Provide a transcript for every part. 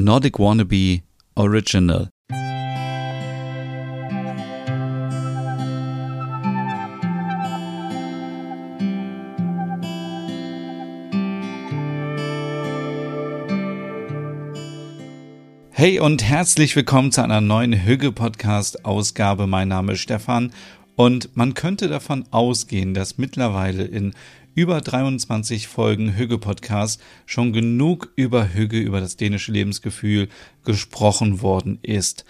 Nordic Wannabe Original. Hey und herzlich willkommen zu einer neuen Hüge Podcast Ausgabe. Mein Name ist Stefan und man könnte davon ausgehen, dass mittlerweile in über 23 Folgen Hüge Podcast schon genug über Hüge, über das dänische Lebensgefühl gesprochen worden ist.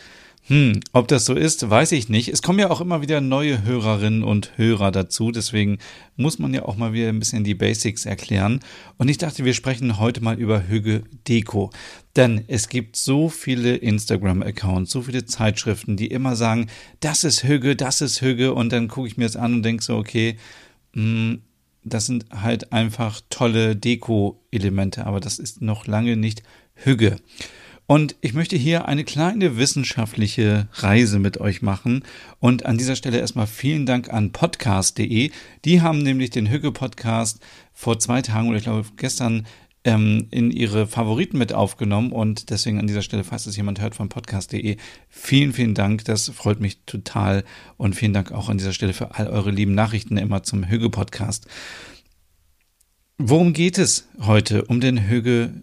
Hm, ob das so ist, weiß ich nicht. Es kommen ja auch immer wieder neue Hörerinnen und Hörer dazu, deswegen muss man ja auch mal wieder ein bisschen die Basics erklären. Und ich dachte, wir sprechen heute mal über Hüge Deko. Denn es gibt so viele Instagram-Accounts, so viele Zeitschriften, die immer sagen, das ist Hüge, das ist Hüge. Und dann gucke ich mir das an und denke so, okay, hm, das sind halt einfach tolle Deko-Elemente, aber das ist noch lange nicht Hüge. Und ich möchte hier eine kleine wissenschaftliche Reise mit euch machen. Und an dieser Stelle erstmal vielen Dank an podcast.de. Die haben nämlich den Hügge-Podcast vor zwei Tagen oder ich glaube gestern ähm, in ihre Favoriten mit aufgenommen. Und deswegen an dieser Stelle, falls es jemand hört von podcast.de, vielen, vielen Dank. Das freut mich total. Und vielen Dank auch an dieser Stelle für all eure lieben Nachrichten immer zum Hügge-Podcast. Worum geht es heute? Um den Hügge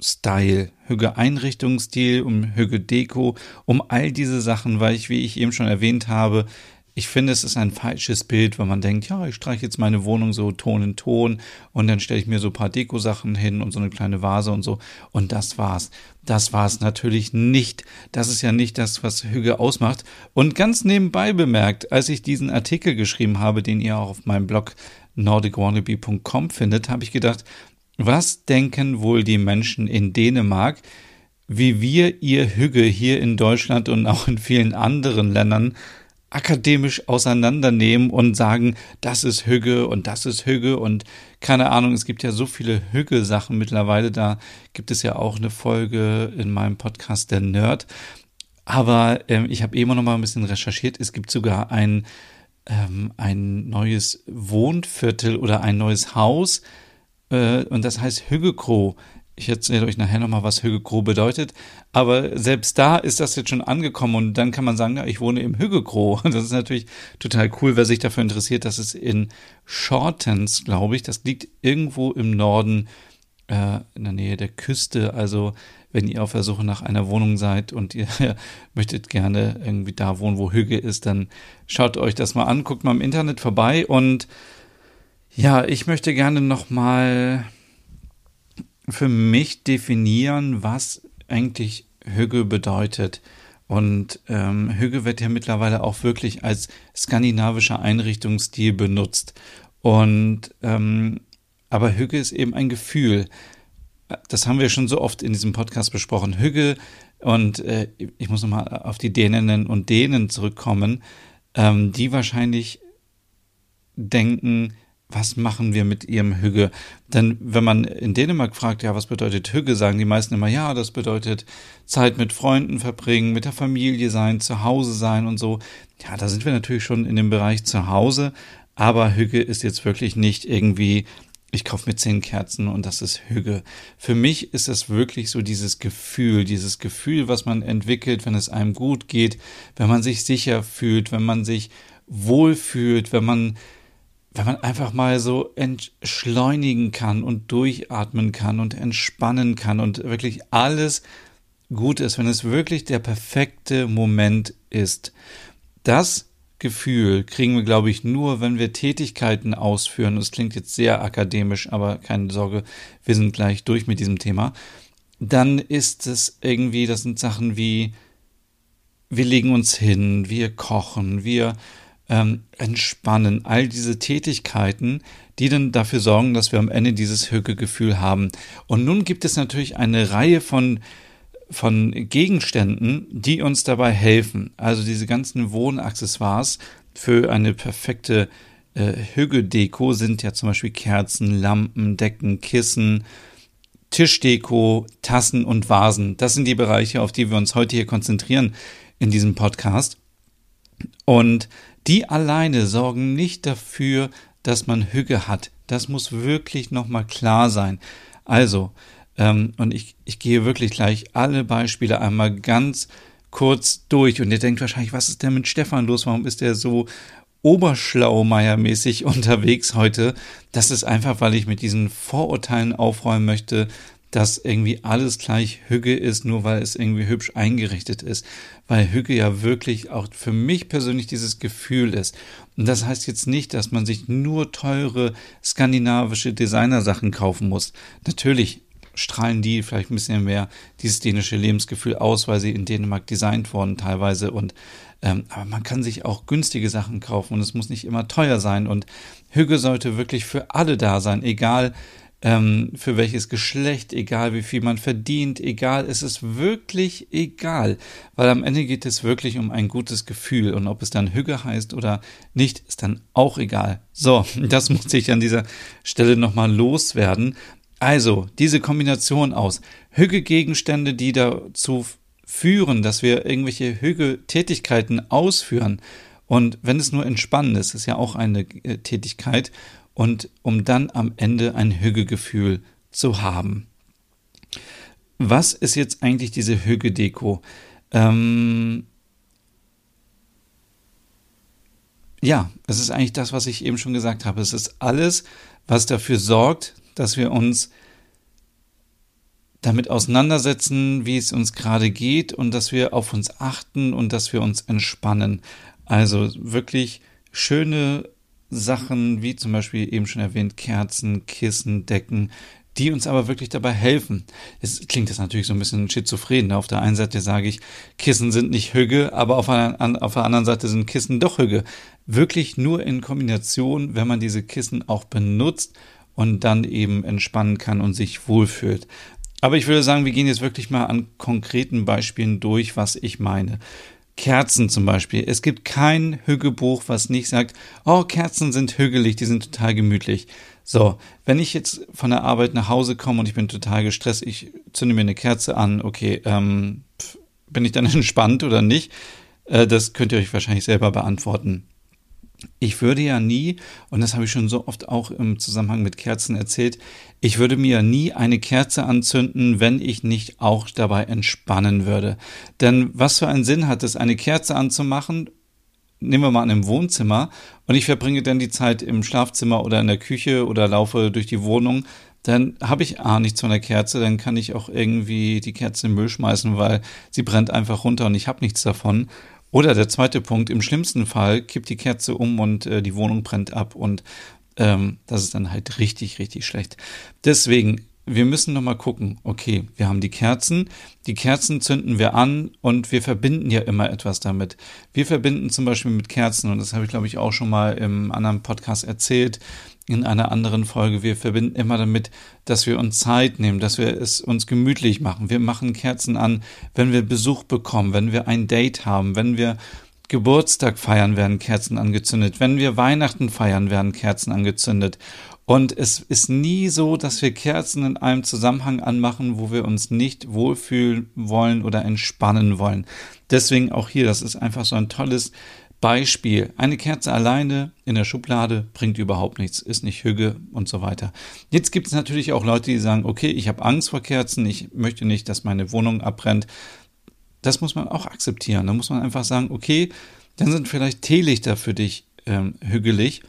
Style, Hüge Einrichtungsstil, um Hüge Deko, um all diese Sachen, weil ich, wie ich eben schon erwähnt habe, ich finde, es ist ein falsches Bild, wenn man denkt, ja, ich streiche jetzt meine Wohnung so Ton in Ton und dann stelle ich mir so ein paar Deko-Sachen hin und so eine kleine Vase und so und das war's. Das war's natürlich nicht. Das ist ja nicht das, was Hüge ausmacht. Und ganz nebenbei bemerkt, als ich diesen Artikel geschrieben habe, den ihr auch auf meinem Blog nordicwannabe.com findet, habe ich gedacht, was denken wohl die Menschen in Dänemark, wie wir ihr Hüge hier in Deutschland und auch in vielen anderen Ländern akademisch auseinandernehmen und sagen, das ist Hüge und das ist Hüge und keine Ahnung, es gibt ja so viele Hüge-Sachen mittlerweile, da gibt es ja auch eine Folge in meinem Podcast Der Nerd. Aber ähm, ich habe eben noch mal ein bisschen recherchiert. Es gibt sogar ein, ähm, ein neues Wohnviertel oder ein neues Haus, äh, und das heißt Hüggekro. Ich erzähle euch nachher nochmal, was Hüggekro bedeutet. Aber selbst da ist das jetzt schon angekommen und dann kann man sagen, ja, ich wohne im Hüggekro. Das ist natürlich total cool, wer sich dafür interessiert. Das ist in Shortens, glaube ich. Das liegt irgendwo im Norden, äh, in der Nähe der Küste. Also wenn ihr auf der Suche nach einer Wohnung seid und ihr möchtet gerne irgendwie da wohnen, wo Hügge ist, dann schaut euch das mal an, guckt mal im Internet vorbei und ja, ich möchte gerne nochmal für mich definieren, was eigentlich Hügge bedeutet. Und ähm, Hügge wird ja mittlerweile auch wirklich als skandinavischer Einrichtungsstil benutzt. Und ähm, aber Hügge ist eben ein Gefühl. Das haben wir schon so oft in diesem Podcast besprochen. Hügge und äh, ich muss nochmal auf die Däninnen und Dänen zurückkommen, ähm, die wahrscheinlich denken, was machen wir mit ihrem Hügge? Denn wenn man in Dänemark fragt, ja, was bedeutet Hügge, sagen die meisten immer, ja, das bedeutet Zeit mit Freunden verbringen, mit der Familie sein, zu Hause sein und so. Ja, da sind wir natürlich schon in dem Bereich zu Hause, aber Hügge ist jetzt wirklich nicht irgendwie, ich kaufe mir zehn Kerzen und das ist Hügge. Für mich ist das wirklich so dieses Gefühl, dieses Gefühl, was man entwickelt, wenn es einem gut geht, wenn man sich sicher fühlt, wenn man sich wohl fühlt, wenn man wenn man einfach mal so entschleunigen kann und durchatmen kann und entspannen kann und wirklich alles gut ist, wenn es wirklich der perfekte Moment ist. Das Gefühl kriegen wir, glaube ich, nur, wenn wir Tätigkeiten ausführen. Das klingt jetzt sehr akademisch, aber keine Sorge, wir sind gleich durch mit diesem Thema. Dann ist es irgendwie, das sind Sachen wie, wir legen uns hin, wir kochen, wir ähm, entspannen, all diese Tätigkeiten, die dann dafür sorgen, dass wir am Ende dieses Hügegefühl haben. Und nun gibt es natürlich eine Reihe von von Gegenständen, die uns dabei helfen. Also diese ganzen Wohnaccessoires für eine perfekte äh, Hügedeko sind ja zum Beispiel Kerzen, Lampen, Decken, Kissen, Tischdeko, Tassen und Vasen. Das sind die Bereiche, auf die wir uns heute hier konzentrieren in diesem Podcast. Und die alleine sorgen nicht dafür, dass man Hüge hat. Das muss wirklich nochmal klar sein. Also, Ähm, und ich, ich gehe wirklich gleich alle Beispiele einmal ganz kurz durch. Und ihr denkt wahrscheinlich, was ist denn mit Stefan los? Warum ist der so Oberschlaumeier-mäßig unterwegs heute? Das ist einfach, weil ich mit diesen Vorurteilen aufräumen möchte, dass irgendwie alles gleich Hügge ist, nur weil es irgendwie hübsch eingerichtet ist. Weil Hügge ja wirklich auch für mich persönlich dieses Gefühl ist. Und das heißt jetzt nicht, dass man sich nur teure skandinavische Designersachen kaufen muss. Natürlich strahlen die vielleicht ein bisschen mehr dieses dänische Lebensgefühl aus, weil sie in Dänemark designt wurden teilweise und ähm, aber man kann sich auch günstige Sachen kaufen und es muss nicht immer teuer sein und Hügge sollte wirklich für alle da sein, egal ähm, für welches Geschlecht, egal wie viel man verdient, egal, es ist wirklich egal, weil am Ende geht es wirklich um ein gutes Gefühl und ob es dann Hügge heißt oder nicht, ist dann auch egal. So, das muss ich an dieser Stelle nochmal loswerden. Also, diese Kombination aus Hügge-Gegenstände, die dazu führen, dass wir irgendwelche Hügge-Tätigkeiten ausführen, und wenn es nur entspannen ist, ist ja auch eine äh, Tätigkeit und um dann am Ende ein Hügegefühl zu haben. Was ist jetzt eigentlich diese Hügedeko? Ähm ja, es ist eigentlich das, was ich eben schon gesagt habe. Es ist alles, was dafür sorgt, dass wir uns damit auseinandersetzen, wie es uns gerade geht und dass wir auf uns achten und dass wir uns entspannen. Also wirklich schöne Sachen, wie zum Beispiel eben schon erwähnt, Kerzen, Kissen, Decken, die uns aber wirklich dabei helfen. Es klingt jetzt natürlich so ein bisschen schizophren. Ne? Auf der einen Seite sage ich, Kissen sind nicht Hügge, aber auf, einer, auf der anderen Seite sind Kissen doch Hügge. Wirklich nur in Kombination, wenn man diese Kissen auch benutzt und dann eben entspannen kann und sich wohlfühlt. Aber ich würde sagen, wir gehen jetzt wirklich mal an konkreten Beispielen durch, was ich meine. Kerzen zum Beispiel. Es gibt kein Hüggebuch, was nicht sagt, oh, Kerzen sind hügelig, die sind total gemütlich. So, wenn ich jetzt von der Arbeit nach Hause komme und ich bin total gestresst, ich zünde mir eine Kerze an, okay, ähm, bin ich dann entspannt oder nicht? Äh, das könnt ihr euch wahrscheinlich selber beantworten ich würde ja nie, und das habe ich schon so oft auch im Zusammenhang mit Kerzen erzählt, ich würde mir nie eine Kerze anzünden, wenn ich nicht auch dabei entspannen würde. Denn was für einen Sinn hat es, eine Kerze anzumachen, nehmen wir mal an einem Wohnzimmer, und ich verbringe dann die Zeit im Schlafzimmer oder in der Küche oder laufe durch die Wohnung, dann habe ich A nichts von der Kerze, dann kann ich auch irgendwie die Kerze im Müll schmeißen, weil sie brennt einfach runter und ich habe nichts davon. Oder der zweite Punkt, im schlimmsten Fall kippt die Kerze um und äh, die Wohnung brennt ab und ähm, das ist dann halt richtig, richtig schlecht. Deswegen, wir müssen nochmal gucken, okay, wir haben die Kerzen, die Kerzen zünden wir an und wir verbinden ja immer etwas damit. Wir verbinden zum Beispiel mit Kerzen, und das habe ich glaube ich auch schon mal im anderen Podcast erzählt, in einer anderen Folge. Wir verbinden immer damit, dass wir uns Zeit nehmen, dass wir es uns gemütlich machen. Wir machen Kerzen an, wenn wir Besuch bekommen, wenn wir ein Date haben, wenn wir Geburtstag feiern, werden Kerzen angezündet. Wenn wir Weihnachten feiern, werden Kerzen angezündet. Und es ist nie so, dass wir Kerzen in einem Zusammenhang anmachen, wo wir uns nicht wohlfühlen wollen oder entspannen wollen. Deswegen auch hier, das ist einfach so ein tolles Beispiel, eine Kerze alleine in der Schublade bringt überhaupt nichts, ist nicht Hüge und so weiter. Jetzt gibt es natürlich auch Leute, die sagen, okay, ich habe Angst vor Kerzen, ich möchte nicht, dass meine Wohnung abbrennt. Das muss man auch akzeptieren. Da muss man einfach sagen, okay, dann sind vielleicht Teelichter für dich ähm, hügelig,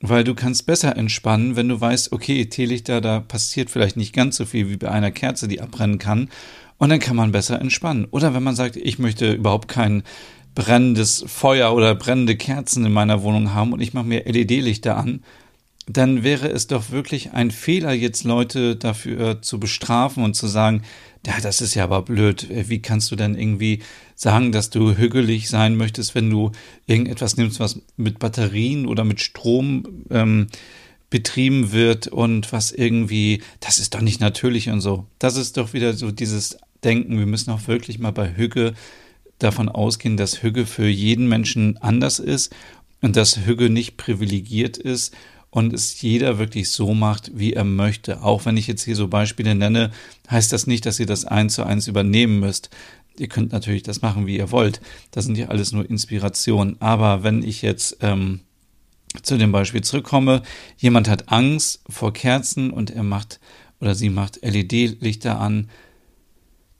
weil du kannst besser entspannen, wenn du weißt, okay, Teelichter, da passiert vielleicht nicht ganz so viel wie bei einer Kerze, die abbrennen kann. Und dann kann man besser entspannen. Oder wenn man sagt, ich möchte überhaupt keinen brennendes Feuer oder brennende Kerzen in meiner Wohnung haben und ich mache mir LED-Lichter an, dann wäre es doch wirklich ein Fehler, jetzt Leute dafür zu bestrafen und zu sagen, ja, das ist ja aber blöd. Wie kannst du denn irgendwie sagen, dass du hügelig sein möchtest, wenn du irgendetwas nimmst, was mit Batterien oder mit Strom ähm, betrieben wird und was irgendwie, das ist doch nicht natürlich und so. Das ist doch wieder so dieses Denken. Wir müssen auch wirklich mal bei Hüge davon ausgehen, dass Hügge für jeden Menschen anders ist und dass Hügge nicht privilegiert ist und es jeder wirklich so macht, wie er möchte. Auch wenn ich jetzt hier so Beispiele nenne, heißt das nicht, dass ihr das eins zu eins übernehmen müsst. Ihr könnt natürlich das machen, wie ihr wollt. Das sind ja alles nur Inspirationen. Aber wenn ich jetzt ähm, zu dem Beispiel zurückkomme, jemand hat Angst vor Kerzen und er macht oder sie macht LED-Lichter an,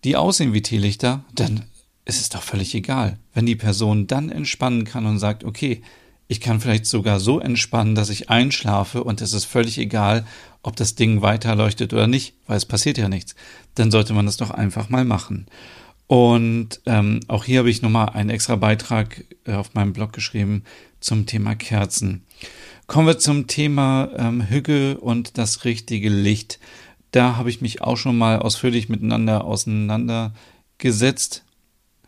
die aussehen wie Teelichter, dann ist es doch völlig egal. Wenn die Person dann entspannen kann und sagt, okay, ich kann vielleicht sogar so entspannen, dass ich einschlafe und es ist völlig egal, ob das Ding weiterleuchtet oder nicht, weil es passiert ja nichts, dann sollte man das doch einfach mal machen. Und ähm, auch hier habe ich nochmal einen extra Beitrag äh, auf meinem Blog geschrieben zum Thema Kerzen. Kommen wir zum Thema ähm, Hüge und das richtige Licht. Da habe ich mich auch schon mal ausführlich miteinander auseinandergesetzt.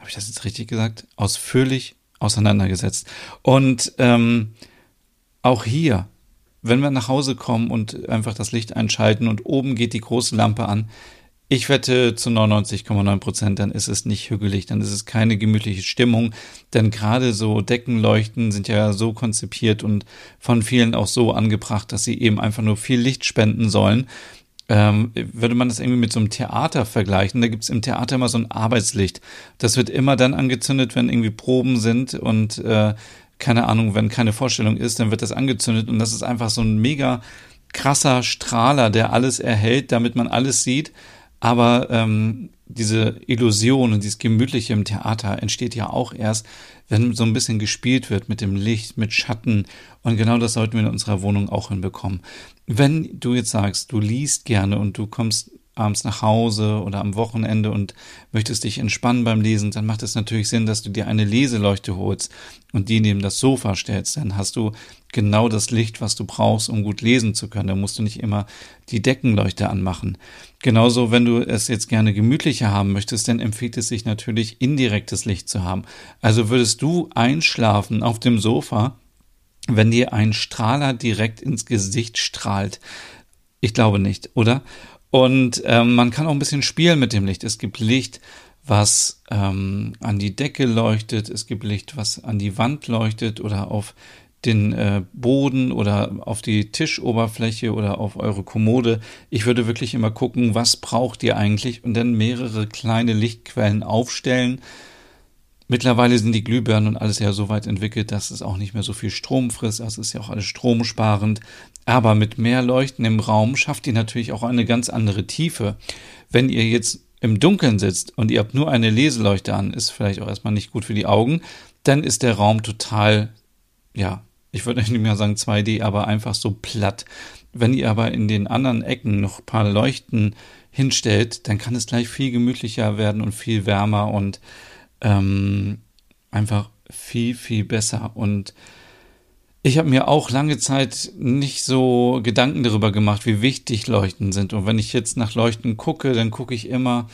Habe ich das jetzt richtig gesagt? Ausführlich auseinandergesetzt. Und ähm, auch hier, wenn wir nach Hause kommen und einfach das Licht einschalten und oben geht die große Lampe an, ich wette zu 99,9 Prozent, dann ist es nicht hügelig, dann ist es keine gemütliche Stimmung, denn gerade so Deckenleuchten sind ja so konzipiert und von vielen auch so angebracht, dass sie eben einfach nur viel Licht spenden sollen. Ähm, würde man das irgendwie mit so einem Theater vergleichen, da gibt's im Theater immer so ein Arbeitslicht. Das wird immer dann angezündet, wenn irgendwie Proben sind und äh, keine Ahnung, wenn keine Vorstellung ist, dann wird das angezündet und das ist einfach so ein mega krasser Strahler, der alles erhält, damit man alles sieht aber ähm, diese Illusion und dieses Gemütliche im Theater entsteht ja auch erst, wenn so ein bisschen gespielt wird mit dem Licht, mit Schatten. Und genau das sollten wir in unserer Wohnung auch hinbekommen. Wenn du jetzt sagst, du liest gerne und du kommst abends nach Hause oder am Wochenende und möchtest dich entspannen beim Lesen, dann macht es natürlich Sinn, dass du dir eine Leseleuchte holst und die neben das Sofa stellst. Dann hast du genau das Licht, was du brauchst, um gut lesen zu können. Da musst du nicht immer die Deckenleuchte anmachen. Genauso, wenn du es jetzt gerne gemütlicher haben möchtest, dann empfiehlt es sich natürlich, indirektes Licht zu haben. Also würdest du einschlafen auf dem Sofa, wenn dir ein Strahler direkt ins Gesicht strahlt. Ich glaube nicht, oder? Und ähm, man kann auch ein bisschen spielen mit dem Licht. Es gibt Licht, was ähm, an die Decke leuchtet, es gibt Licht, was an die Wand leuchtet oder auf den äh, Boden oder auf die Tischoberfläche oder auf eure Kommode. Ich würde wirklich immer gucken, was braucht ihr eigentlich und dann mehrere kleine Lichtquellen aufstellen. Mittlerweile sind die Glühbirnen und alles ja so weit entwickelt, dass es auch nicht mehr so viel Strom frisst. Also ist ja auch alles stromsparend. Aber mit mehr Leuchten im Raum schafft ihr natürlich auch eine ganz andere Tiefe. Wenn ihr jetzt im Dunkeln sitzt und ihr habt nur eine Leseleuchte an, ist vielleicht auch erstmal nicht gut für die Augen, dann ist der Raum total, ja, ich würde nicht mehr sagen 2D, aber einfach so platt. Wenn ihr aber in den anderen Ecken noch ein paar Leuchten hinstellt, dann kann es gleich viel gemütlicher werden und viel wärmer und ähm, einfach viel, viel besser. Und ich habe mir auch lange Zeit nicht so Gedanken darüber gemacht, wie wichtig Leuchten sind. Und wenn ich jetzt nach Leuchten gucke, dann gucke ich immer,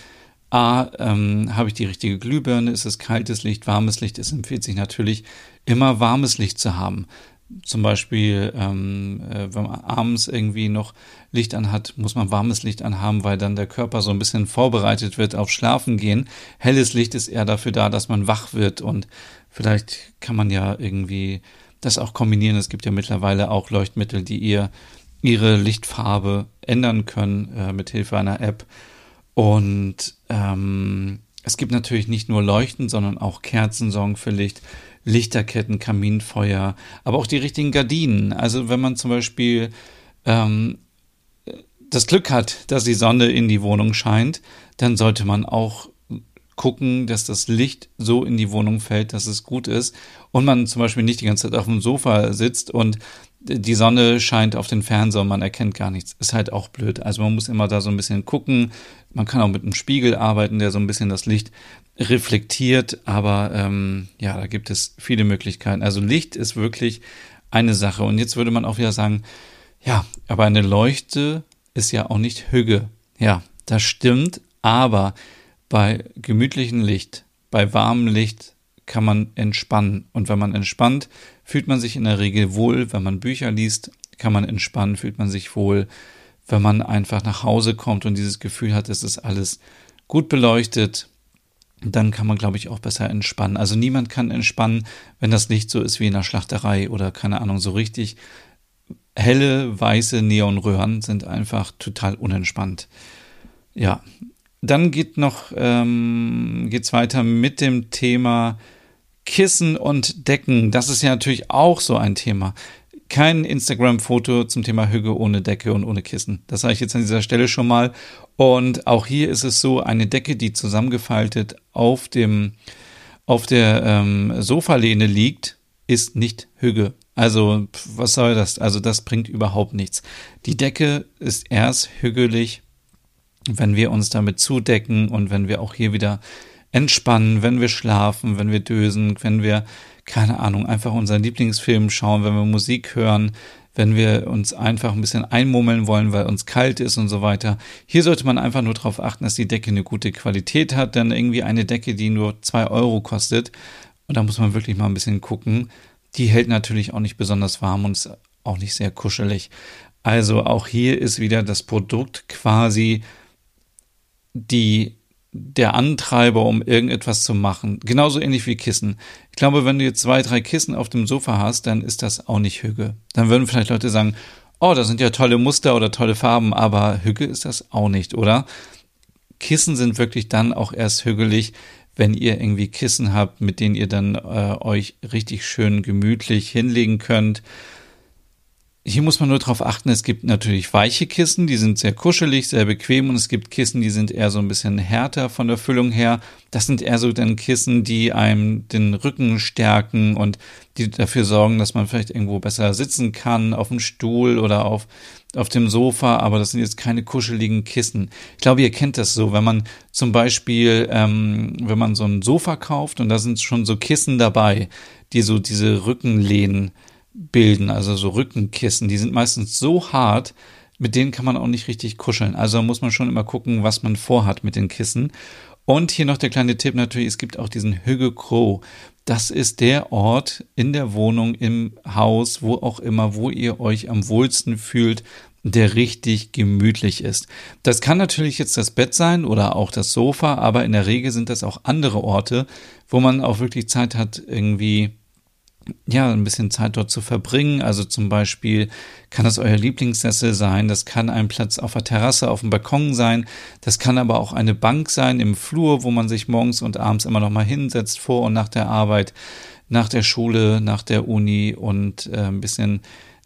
A, ähm, habe ich die richtige Glühbirne, ist es kaltes Licht, warmes Licht. Es empfiehlt sich natürlich, immer warmes Licht zu haben zum Beispiel, ähm, äh, wenn man abends irgendwie noch Licht anhat, muss man warmes Licht anhaben, weil dann der Körper so ein bisschen vorbereitet wird auf Schlafen gehen. Helles Licht ist eher dafür da, dass man wach wird und vielleicht kann man ja irgendwie das auch kombinieren. Es gibt ja mittlerweile auch Leuchtmittel, die ihr ihre Lichtfarbe ändern können äh, mit Hilfe einer App. Und ähm, es gibt natürlich nicht nur Leuchten, sondern auch Kerzen sorgen für Licht. Lichterketten, Kaminfeuer, aber auch die richtigen Gardinen. Also wenn man zum Beispiel ähm, das Glück hat, dass die Sonne in die Wohnung scheint, dann sollte man auch gucken, dass das Licht so in die Wohnung fällt, dass es gut ist und man zum Beispiel nicht die ganze Zeit auf dem Sofa sitzt und die Sonne scheint auf den Fernseher und man erkennt gar nichts. Ist halt auch blöd. Also man muss immer da so ein bisschen gucken. Man kann auch mit einem Spiegel arbeiten, der so ein bisschen das Licht reflektiert, aber ähm, ja, da gibt es viele Möglichkeiten. Also Licht ist wirklich eine Sache. Und jetzt würde man auch wieder sagen, ja, aber eine Leuchte ist ja auch nicht Hüge. Ja, das stimmt, aber bei gemütlichem Licht, bei warmem Licht kann man entspannen. Und wenn man entspannt, fühlt man sich in der Regel wohl. Wenn man Bücher liest, kann man entspannen, fühlt man sich wohl. Wenn man einfach nach Hause kommt und dieses Gefühl hat, es ist alles gut beleuchtet, dann kann man, glaube ich, auch besser entspannen. Also niemand kann entspannen, wenn das Licht so ist wie in der Schlachterei oder keine Ahnung, so richtig helle, weiße Neonröhren sind einfach total unentspannt. Ja, dann geht noch, ähm, geht's weiter mit dem Thema Kissen und Decken. Das ist ja natürlich auch so ein Thema. Kein Instagram-Foto zum Thema Hüge ohne Decke und ohne Kissen. Das sage ich jetzt an dieser Stelle schon mal. Und auch hier ist es so, eine Decke, die zusammengefaltet auf dem auf der ähm, Sofalehne liegt, ist nicht Hüge. Also, was soll das? Also, das bringt überhaupt nichts. Die Decke ist erst hügelig, wenn wir uns damit zudecken und wenn wir auch hier wieder entspannen, wenn wir schlafen, wenn wir dösen, wenn wir, keine Ahnung, einfach unseren Lieblingsfilm schauen, wenn wir Musik hören, wenn wir uns einfach ein bisschen einmummeln wollen, weil uns kalt ist und so weiter. Hier sollte man einfach nur darauf achten, dass die Decke eine gute Qualität hat, denn irgendwie eine Decke, die nur zwei Euro kostet, und da muss man wirklich mal ein bisschen gucken, die hält natürlich auch nicht besonders warm und ist auch nicht sehr kuschelig. Also auch hier ist wieder das Produkt quasi die der Antreiber, um irgendetwas zu machen. Genauso ähnlich wie Kissen. Ich glaube, wenn du jetzt zwei, drei Kissen auf dem Sofa hast, dann ist das auch nicht Hüge. Dann würden vielleicht Leute sagen, oh, das sind ja tolle Muster oder tolle Farben, aber Hüge ist das auch nicht, oder? Kissen sind wirklich dann auch erst hügelig, wenn ihr irgendwie Kissen habt, mit denen ihr dann äh, euch richtig schön gemütlich hinlegen könnt hier muss man nur darauf achten, es gibt natürlich weiche Kissen, die sind sehr kuschelig, sehr bequem und es gibt Kissen, die sind eher so ein bisschen härter von der Füllung her. Das sind eher so dann Kissen, die einem den Rücken stärken und die dafür sorgen, dass man vielleicht irgendwo besser sitzen kann, auf dem Stuhl oder auf, auf dem Sofa, aber das sind jetzt keine kuscheligen Kissen. Ich glaube, ihr kennt das so, wenn man zum Beispiel, ähm, wenn man so ein Sofa kauft und da sind schon so Kissen dabei, die so diese Rückenlehnen bilden, also so Rückenkissen, die sind meistens so hart, mit denen kann man auch nicht richtig kuscheln. Also muss man schon immer gucken, was man vorhat mit den Kissen. Und hier noch der kleine Tipp natürlich, es gibt auch diesen Hüge Crow. Das ist der Ort in der Wohnung, im Haus, wo auch immer, wo ihr euch am wohlsten fühlt, der richtig gemütlich ist. Das kann natürlich jetzt das Bett sein oder auch das Sofa, aber in der Regel sind das auch andere Orte, wo man auch wirklich Zeit hat, irgendwie ja, ein bisschen Zeit dort zu verbringen. Also zum Beispiel kann das euer Lieblingssessel sein, das kann ein Platz auf der Terrasse, auf dem Balkon sein, das kann aber auch eine Bank sein im Flur, wo man sich morgens und abends immer noch mal hinsetzt, vor und nach der Arbeit, nach der Schule, nach der Uni und äh, ein bisschen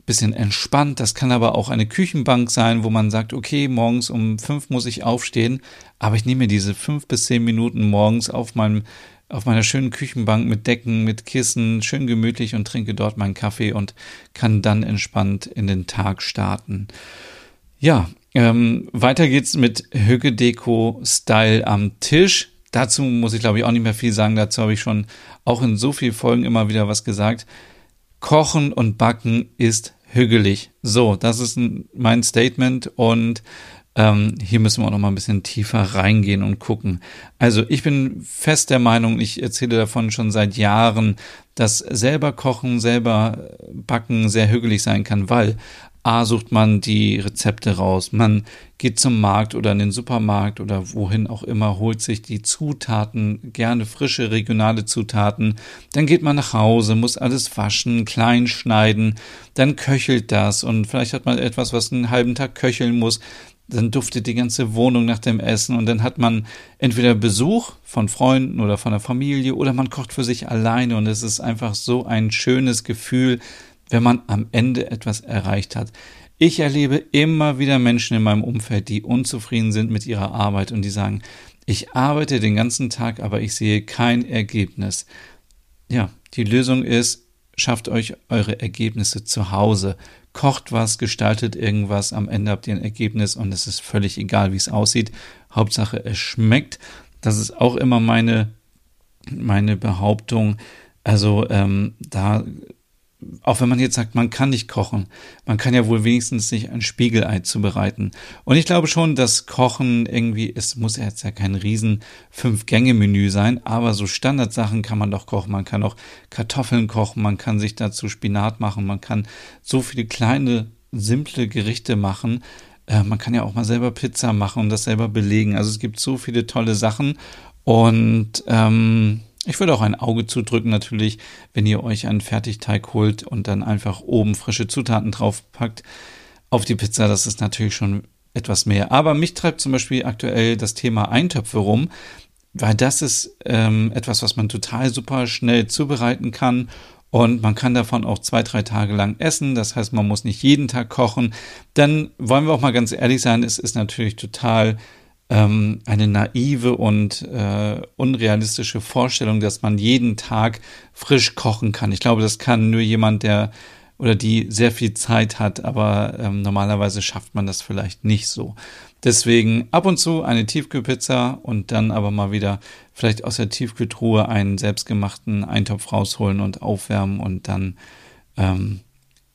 bisschen entspannt. Das kann aber auch eine Küchenbank sein, wo man sagt, okay, morgens um fünf muss ich aufstehen, aber ich nehme mir diese fünf bis zehn Minuten morgens auf meinem auf meiner schönen Küchenbank mit Decken, mit Kissen, schön gemütlich und trinke dort meinen Kaffee und kann dann entspannt in den Tag starten. Ja, ähm, weiter geht's mit Hügge Deko Style am Tisch. Dazu muss ich glaube ich auch nicht mehr viel sagen. Dazu habe ich schon auch in so vielen Folgen immer wieder was gesagt. Kochen und Backen ist hügelig. So, das ist mein Statement und ähm, hier müssen wir auch noch mal ein bisschen tiefer reingehen und gucken. Also ich bin fest der Meinung, ich erzähle davon schon seit Jahren, dass selber kochen, selber backen sehr hügelig sein kann, weil A sucht man die Rezepte raus, man geht zum Markt oder in den Supermarkt oder wohin auch immer, holt sich die Zutaten, gerne frische regionale Zutaten, dann geht man nach Hause, muss alles waschen, klein schneiden, dann köchelt das und vielleicht hat man etwas, was einen halben Tag köcheln muss, dann duftet die ganze Wohnung nach dem Essen und dann hat man entweder Besuch von Freunden oder von der Familie oder man kocht für sich alleine und es ist einfach so ein schönes Gefühl, wenn man am Ende etwas erreicht hat. Ich erlebe immer wieder Menschen in meinem Umfeld, die unzufrieden sind mit ihrer Arbeit und die sagen, ich arbeite den ganzen Tag, aber ich sehe kein Ergebnis. Ja, die Lösung ist, schafft euch eure Ergebnisse zu Hause kocht was, gestaltet irgendwas, am Ende habt ihr ein Ergebnis und es ist völlig egal, wie es aussieht. Hauptsache, es schmeckt. Das ist auch immer meine, meine Behauptung. Also ähm, da auch wenn man jetzt sagt, man kann nicht kochen, man kann ja wohl wenigstens sich ein Spiegelei zubereiten. Und ich glaube schon, dass Kochen irgendwie, es muss jetzt ja kein riesen Fünf-Gänge-Menü sein, aber so Standardsachen kann man doch kochen. Man kann auch Kartoffeln kochen, man kann sich dazu Spinat machen, man kann so viele kleine, simple Gerichte machen. Äh, man kann ja auch mal selber Pizza machen und das selber belegen. Also es gibt so viele tolle Sachen und ähm, ich würde auch ein Auge zudrücken natürlich, wenn ihr euch einen Fertigteig holt und dann einfach oben frische Zutaten draufpackt auf die Pizza. Das ist natürlich schon etwas mehr. Aber mich treibt zum Beispiel aktuell das Thema Eintöpfe rum, weil das ist ähm, etwas, was man total super schnell zubereiten kann und man kann davon auch zwei, drei Tage lang essen. Das heißt, man muss nicht jeden Tag kochen. Dann wollen wir auch mal ganz ehrlich sein, es ist natürlich total ähm, eine naive und äh, unrealistische Vorstellung, dass man jeden Tag frisch kochen kann. Ich glaube, das kann nur jemand, der oder die sehr viel Zeit hat, aber ähm, normalerweise schafft man das vielleicht nicht so. Deswegen ab und zu eine Tiefkühlpizza und dann aber mal wieder vielleicht aus der Tiefkühltruhe einen selbstgemachten Eintopf rausholen und aufwärmen und dann ähm,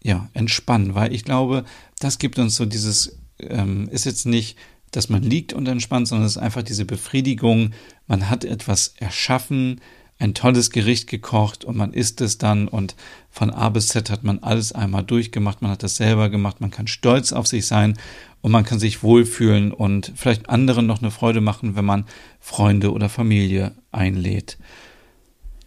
ja entspannen, weil ich glaube, das gibt uns so dieses ähm, ist jetzt nicht dass man liegt und entspannt, sondern es ist einfach diese Befriedigung. Man hat etwas erschaffen, ein tolles Gericht gekocht und man isst es dann und von A bis Z hat man alles einmal durchgemacht, man hat das selber gemacht, man kann stolz auf sich sein und man kann sich wohlfühlen und vielleicht anderen noch eine Freude machen, wenn man Freunde oder Familie einlädt.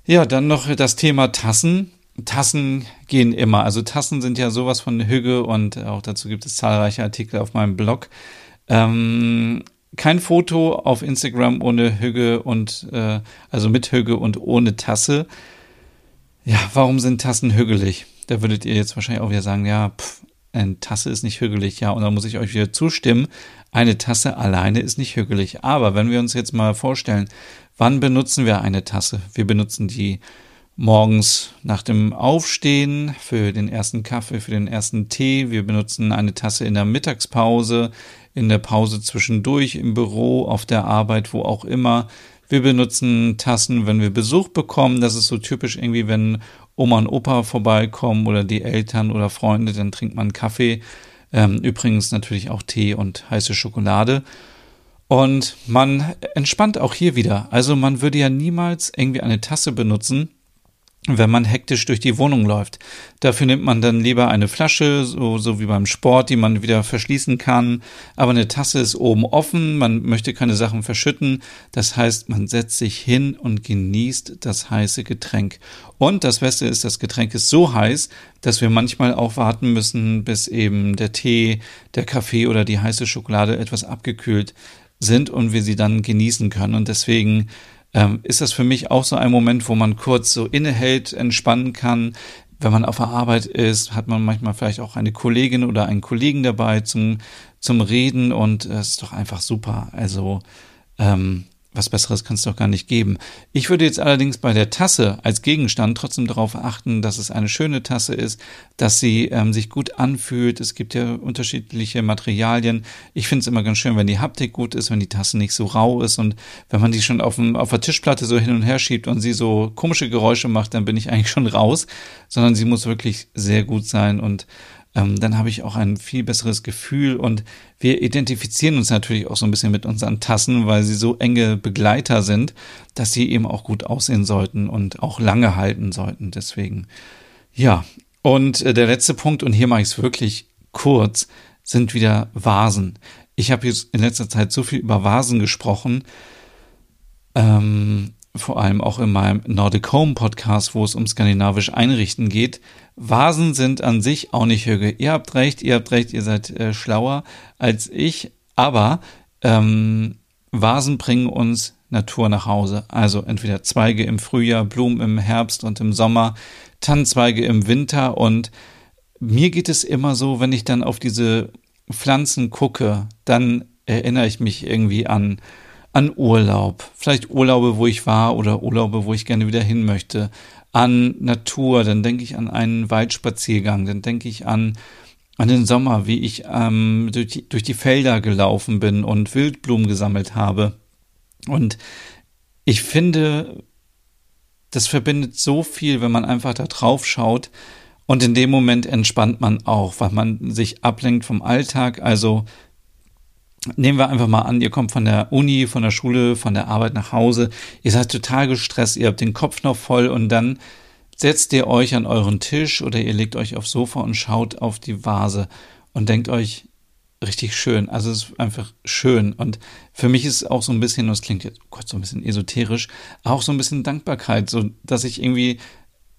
Ja, dann noch das Thema Tassen. Tassen gehen immer. Also Tassen sind ja sowas von Hüge und auch dazu gibt es zahlreiche Artikel auf meinem Blog. Ähm, kein Foto auf Instagram ohne Hüge und äh, also mit Hüge und ohne Tasse. Ja, warum sind Tassen hügelig? Da würdet ihr jetzt wahrscheinlich auch wieder sagen, ja, pff, eine Tasse ist nicht hügelig, ja, und da muss ich euch wieder zustimmen. Eine Tasse alleine ist nicht hügelig. Aber wenn wir uns jetzt mal vorstellen, wann benutzen wir eine Tasse? Wir benutzen die morgens nach dem Aufstehen für den ersten Kaffee, für den ersten Tee. Wir benutzen eine Tasse in der Mittagspause, in der Pause zwischendurch, im Büro, auf der Arbeit, wo auch immer. Wir benutzen Tassen, wenn wir Besuch bekommen. Das ist so typisch irgendwie, wenn Oma und Opa vorbeikommen oder die Eltern oder Freunde, dann trinkt man Kaffee. Ähm, übrigens natürlich auch Tee und heiße Schokolade. Und man entspannt auch hier wieder. Also man würde ja niemals irgendwie eine Tasse benutzen, wenn man hektisch durch die Wohnung läuft. Dafür nimmt man dann lieber eine Flasche, so, so wie beim Sport, die man wieder verschließen kann. Aber eine Tasse ist oben offen, man möchte keine Sachen verschütten. Das heißt, man setzt sich hin und genießt das heiße Getränk. Und das Beste ist, das Getränk ist so heiß, dass wir manchmal auch warten müssen, bis eben der Tee, der Kaffee oder die heiße Schokolade etwas abgekühlt sind und wir sie dann genießen können. Und deswegen ähm, ist das für mich auch so ein Moment, wo man kurz so innehält, entspannen kann. Wenn man auf der Arbeit ist, hat man manchmal vielleicht auch eine Kollegin oder einen Kollegen dabei zum, zum Reden und es ist doch einfach super. Also ähm, was Besseres kann es doch gar nicht geben. Ich würde jetzt allerdings bei der Tasse als Gegenstand trotzdem darauf achten, dass es eine schöne Tasse ist, dass sie ähm, sich gut anfühlt. Es gibt ja unterschiedliche Materialien. Ich finde es immer ganz schön, wenn die Haptik gut ist, wenn die Tasse nicht so rau ist und wenn man die schon auf, dem, auf der Tischplatte so hin und her schiebt und sie so komische Geräusche macht, dann bin ich eigentlich schon raus, sondern sie muss wirklich sehr gut sein und ähm, dann habe ich auch ein viel besseres Gefühl und wir identifizieren uns natürlich auch so ein bisschen mit unseren Tassen, weil sie so enge Begleiter sind, dass sie eben auch gut aussehen sollten und auch lange halten sollten. Deswegen, ja. Und äh, der letzte Punkt, und hier mache ich es wirklich kurz, sind wieder Vasen. Ich habe jetzt in letzter Zeit so viel über Vasen gesprochen. Ähm, vor allem auch in meinem Nordic Home Podcast, wo es um skandinavisch Einrichten geht. Vasen sind an sich auch nicht Hüge. Ihr habt recht, ihr habt recht, ihr seid äh, schlauer als ich, aber ähm, Vasen bringen uns Natur nach Hause. Also entweder Zweige im Frühjahr, Blumen im Herbst und im Sommer, Tannenzweige im Winter und mir geht es immer so, wenn ich dann auf diese Pflanzen gucke, dann erinnere ich mich irgendwie an an Urlaub, vielleicht Urlaube, wo ich war oder Urlaube, wo ich gerne wieder hin möchte, an Natur, dann denke ich an einen Waldspaziergang, dann denke ich an an den Sommer, wie ich ähm, durch, die, durch die Felder gelaufen bin und Wildblumen gesammelt habe. Und ich finde, das verbindet so viel, wenn man einfach da drauf schaut. Und in dem Moment entspannt man auch, weil man sich ablenkt vom Alltag. Also Nehmen wir einfach mal an, ihr kommt von der Uni, von der Schule, von der Arbeit nach Hause, ihr seid total gestresst, ihr habt den Kopf noch voll und dann setzt ihr euch an euren Tisch oder ihr legt euch aufs Sofa und schaut auf die Vase und denkt euch, richtig schön. Also es ist einfach schön. Und für mich ist auch so ein bisschen, das klingt jetzt oh Gott, so ein bisschen esoterisch, auch so ein bisschen Dankbarkeit, so dass ich irgendwie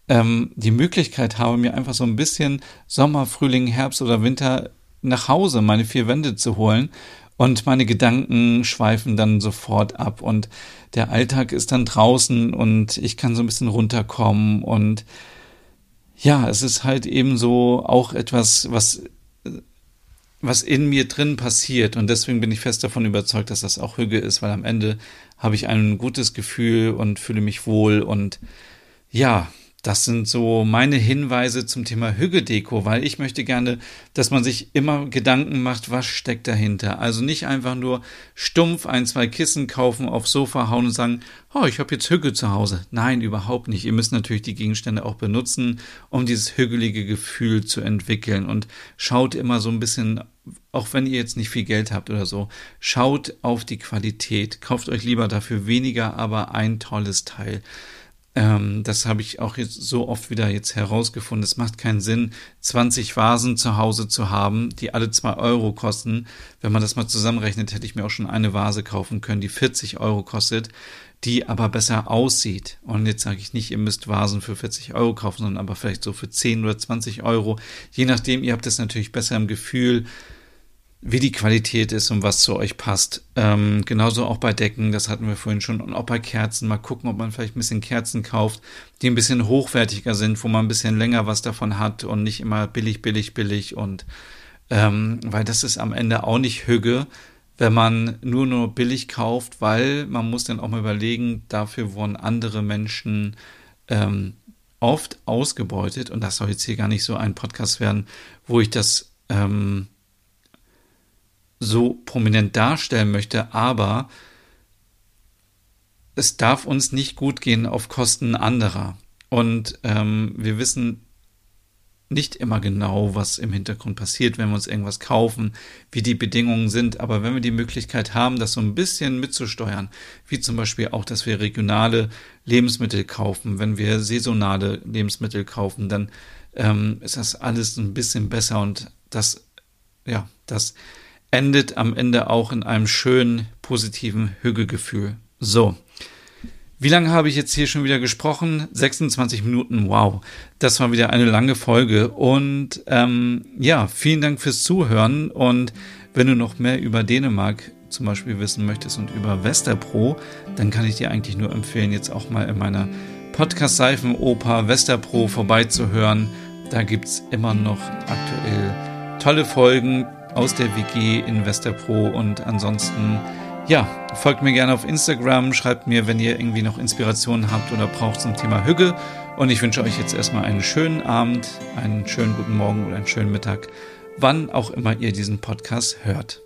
ähm, die Möglichkeit habe, mir einfach so ein bisschen Sommer, Frühling, Herbst oder Winter nach Hause, meine vier Wände zu holen und meine Gedanken schweifen dann sofort ab und der Alltag ist dann draußen und ich kann so ein bisschen runterkommen und ja, es ist halt eben so auch etwas, was was in mir drin passiert. Und deswegen bin ich fest davon überzeugt, dass das auch Hüge ist, weil am Ende habe ich ein gutes Gefühl und fühle mich wohl. Und ja, das sind so meine Hinweise zum Thema Hügedeko, weil ich möchte gerne, dass man sich immer Gedanken macht, was steckt dahinter. Also nicht einfach nur stumpf ein, zwei Kissen kaufen, aufs Sofa hauen und sagen, oh, ich habe jetzt Hügge zu Hause. Nein, überhaupt nicht. Ihr müsst natürlich die Gegenstände auch benutzen, um dieses hügelige Gefühl zu entwickeln. Und schaut immer so ein bisschen, auch wenn ihr jetzt nicht viel Geld habt oder so, schaut auf die Qualität. Kauft euch lieber dafür weniger, aber ein tolles Teil. Ähm, das habe ich auch jetzt so oft wieder jetzt herausgefunden. Es macht keinen Sinn, 20 Vasen zu Hause zu haben, die alle zwei Euro kosten. Wenn man das mal zusammenrechnet, hätte ich mir auch schon eine Vase kaufen können, die 40 Euro kostet, die aber besser aussieht. Und jetzt sage ich nicht, ihr müsst Vasen für 40 Euro kaufen, sondern aber vielleicht so für 10 oder 20 Euro. Je nachdem, ihr habt es natürlich besser im Gefühl wie die Qualität ist und was zu euch passt. Ähm, genauso auch bei Decken, das hatten wir vorhin schon. Und auch bei Kerzen. Mal gucken, ob man vielleicht ein bisschen Kerzen kauft, die ein bisschen hochwertiger sind, wo man ein bisschen länger was davon hat und nicht immer billig, billig, billig. Und ähm, weil das ist am Ende auch nicht Hüge, wenn man nur nur billig kauft, weil man muss dann auch mal überlegen, dafür wurden andere Menschen ähm, oft ausgebeutet. Und das soll jetzt hier gar nicht so ein Podcast werden, wo ich das ähm, so prominent darstellen möchte, aber es darf uns nicht gut gehen auf Kosten anderer. Und ähm, wir wissen nicht immer genau, was im Hintergrund passiert, wenn wir uns irgendwas kaufen, wie die Bedingungen sind. Aber wenn wir die Möglichkeit haben, das so ein bisschen mitzusteuern, wie zum Beispiel auch, dass wir regionale Lebensmittel kaufen, wenn wir saisonale Lebensmittel kaufen, dann ähm, ist das alles ein bisschen besser und das, ja, das endet am Ende auch in einem schönen, positiven Hügelgefühl. So. Wie lange habe ich jetzt hier schon wieder gesprochen? 26 Minuten, wow. Das war wieder eine lange Folge. Und ähm, ja, vielen Dank fürs Zuhören. Und wenn du noch mehr über Dänemark zum Beispiel wissen möchtest und über Westerpro, dann kann ich dir eigentlich nur empfehlen, jetzt auch mal in meiner Podcast-Seifenoper Westerpro vorbeizuhören. Da gibt es immer noch aktuell tolle Folgen, aus der WG Investor Pro und ansonsten ja, folgt mir gerne auf Instagram, schreibt mir, wenn ihr irgendwie noch Inspirationen habt oder braucht zum Thema Hügge. Und ich wünsche euch jetzt erstmal einen schönen Abend, einen schönen guten Morgen oder einen schönen Mittag, wann auch immer ihr diesen Podcast hört.